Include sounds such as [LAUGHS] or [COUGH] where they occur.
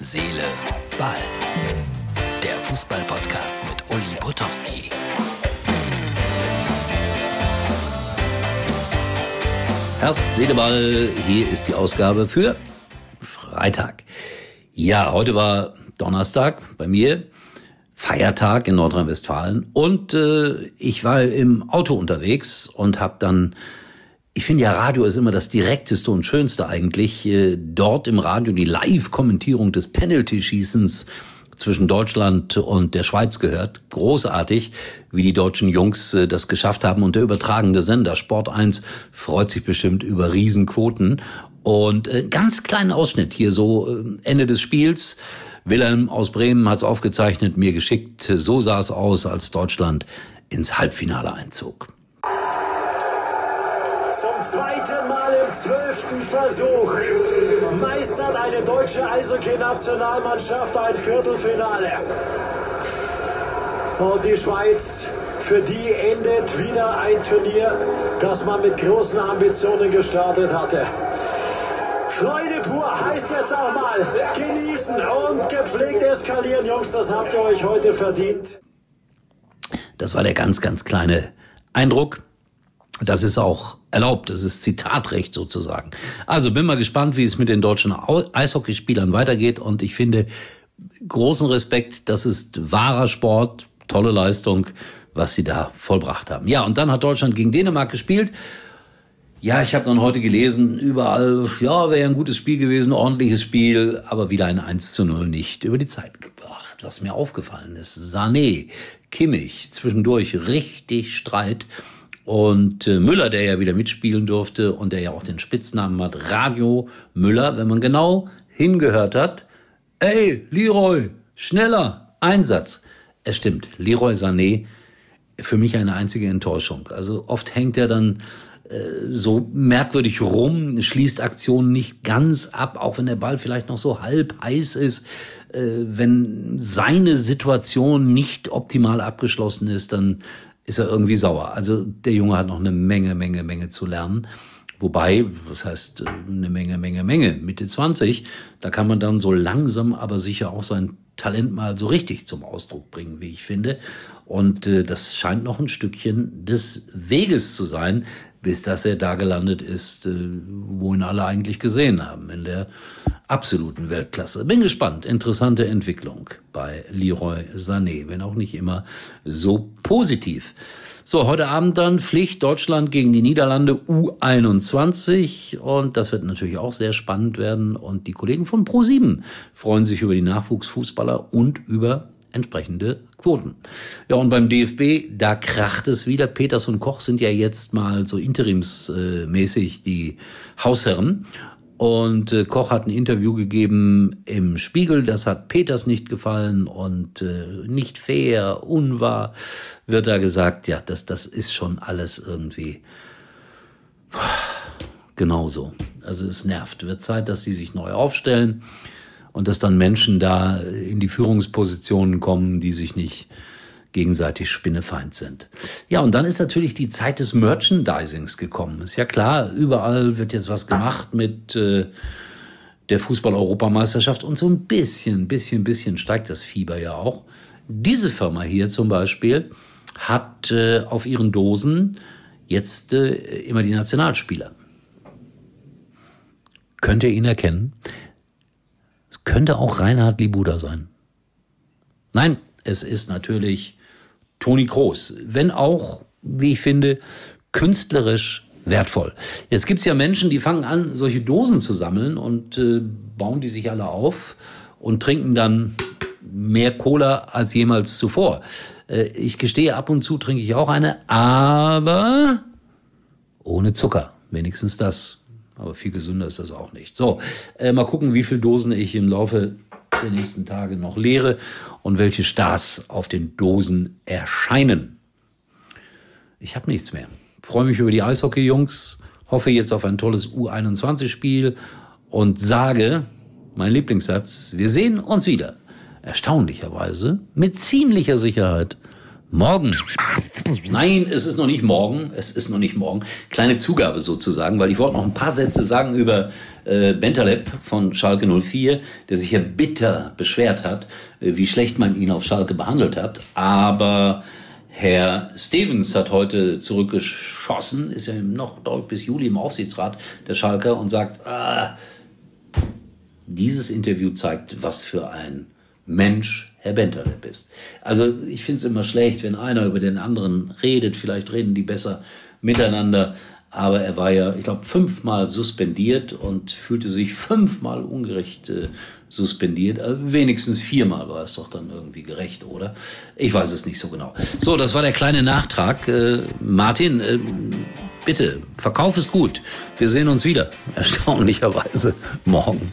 Seele, Ball. Der Fußball-Podcast mit Uli Potowski. Herz, Seele, Ball. Hier ist die Ausgabe für Freitag. Ja, heute war Donnerstag bei mir. Feiertag in Nordrhein-Westfalen und äh, ich war im Auto unterwegs und habe dann ich finde ja, Radio ist immer das direkteste und schönste eigentlich. Äh, dort im Radio die Live-Kommentierung des Penalty-Schießens zwischen Deutschland und der Schweiz gehört. Großartig, wie die deutschen Jungs äh, das geschafft haben. Und der übertragende Sender Sport 1 freut sich bestimmt über Riesenquoten. Und äh, ganz kleinen Ausschnitt hier so Ende des Spiels. Wilhelm aus Bremen hat es aufgezeichnet, mir geschickt. So sah es aus, als Deutschland ins Halbfinale einzog zweiten Mal im zwölften Versuch meistert eine deutsche Eishockey-Nationalmannschaft ein Viertelfinale. Und die Schweiz, für die endet wieder ein Turnier, das man mit großen Ambitionen gestartet hatte. Freude pur heißt jetzt auch mal genießen und gepflegt eskalieren, Jungs, das habt ihr euch heute verdient. Das war der ganz, ganz kleine Eindruck das ist auch erlaubt, das ist Zitatrecht sozusagen. Also bin mal gespannt, wie es mit den deutschen Eishockeyspielern weitergeht und ich finde großen Respekt, das ist wahrer Sport, tolle Leistung, was sie da vollbracht haben. Ja, und dann hat Deutschland gegen Dänemark gespielt. Ja, ich habe dann heute gelesen, überall, ja, wäre ein gutes Spiel gewesen, ordentliches Spiel, aber wieder ein 1 zu 0 nicht über die Zeit gebracht. Was mir aufgefallen ist, Sané, Kimmich, zwischendurch richtig Streit. Und äh, Müller, der ja wieder mitspielen durfte und der ja auch den Spitznamen hat, Radio Müller, wenn man genau hingehört hat, ey, Leroy, schneller, Einsatz. Es stimmt, Leroy Sané, für mich eine einzige Enttäuschung. Also oft hängt er dann äh, so merkwürdig rum, schließt Aktionen nicht ganz ab, auch wenn der Ball vielleicht noch so halb heiß ist. Äh, wenn seine Situation nicht optimal abgeschlossen ist, dann ist er irgendwie sauer. Also der Junge hat noch eine Menge, Menge, Menge zu lernen. Wobei, was heißt äh, eine Menge, Menge, Menge, Mitte 20, da kann man dann so langsam, aber sicher auch sein Talent mal so richtig zum Ausdruck bringen, wie ich finde. Und äh, das scheint noch ein Stückchen des Weges zu sein, bis dass er da gelandet ist, äh, wo ihn alle eigentlich gesehen haben, in der absoluten Weltklasse. Bin gespannt. Interessante Entwicklung bei Leroy Sané, wenn auch nicht immer so positiv. So, heute Abend dann Pflicht Deutschland gegen die Niederlande U21 und das wird natürlich auch sehr spannend werden und die Kollegen von Pro7 freuen sich über die Nachwuchsfußballer und über entsprechende Quoten. Ja, und beim DFB, da kracht es wieder. Peters und Koch sind ja jetzt mal so interimsmäßig die Hausherren. Und äh, Koch hat ein Interview gegeben im Spiegel, das hat Peters nicht gefallen und äh, nicht fair, unwahr, wird da gesagt, ja, das, das ist schon alles irgendwie [SIGHS] genauso. Also es nervt. Wird Zeit, dass sie sich neu aufstellen und dass dann Menschen da in die Führungspositionen kommen, die sich nicht gegenseitig spinnefeind sind. Ja, und dann ist natürlich die Zeit des Merchandisings gekommen. Ist ja klar, überall wird jetzt was gemacht mit äh, der Fußball-Europameisterschaft und so ein bisschen, bisschen, bisschen steigt das Fieber ja auch. Diese Firma hier zum Beispiel hat äh, auf ihren Dosen jetzt äh, immer die Nationalspieler. Könnt ihr ihn erkennen? Es könnte auch Reinhard Libuda sein. Nein, es ist natürlich Toni Kroos, wenn auch, wie ich finde, künstlerisch wertvoll. Jetzt gibt's ja Menschen, die fangen an, solche Dosen zu sammeln und äh, bauen die sich alle auf und trinken dann mehr Cola als jemals zuvor. Äh, ich gestehe, ab und zu trinke ich auch eine, aber ohne Zucker. Wenigstens das. Aber viel gesünder ist das auch nicht. So, äh, mal gucken, wie viele Dosen ich im Laufe der nächsten Tage noch leere und welche Stars auf den Dosen erscheinen. Ich habe nichts mehr. Freue mich über die Eishockey-Jungs, hoffe jetzt auf ein tolles U21-Spiel und sage, mein Lieblingssatz, wir sehen uns wieder. Erstaunlicherweise, mit ziemlicher Sicherheit, Morgen. Nein, es ist noch nicht morgen. Es ist noch nicht morgen. Kleine Zugabe sozusagen, weil ich wollte noch ein paar Sätze sagen über äh, Bentaleb von Schalke 04, der sich ja bitter beschwert hat, äh, wie schlecht man ihn auf Schalke behandelt hat. Aber Herr Stevens hat heute zurückgeschossen, ist ja noch bis Juli im Aufsichtsrat der Schalker und sagt, ah, dieses Interview zeigt, was für ein Mensch Herr Bentaleb ist. Also ich finde es immer schlecht, wenn einer über den anderen redet. Vielleicht reden die besser miteinander. Aber er war ja, ich glaube, fünfmal suspendiert und fühlte sich [LAUGHS] fünfmal ungerecht äh, suspendiert. Also wenigstens viermal war es doch dann irgendwie gerecht, oder? Ich weiß es nicht so genau. So, das war der kleine Nachtrag. Äh, Martin, äh, bitte, verkauf es gut. Wir sehen uns wieder, [LAUGHS] erstaunlicherweise, morgen.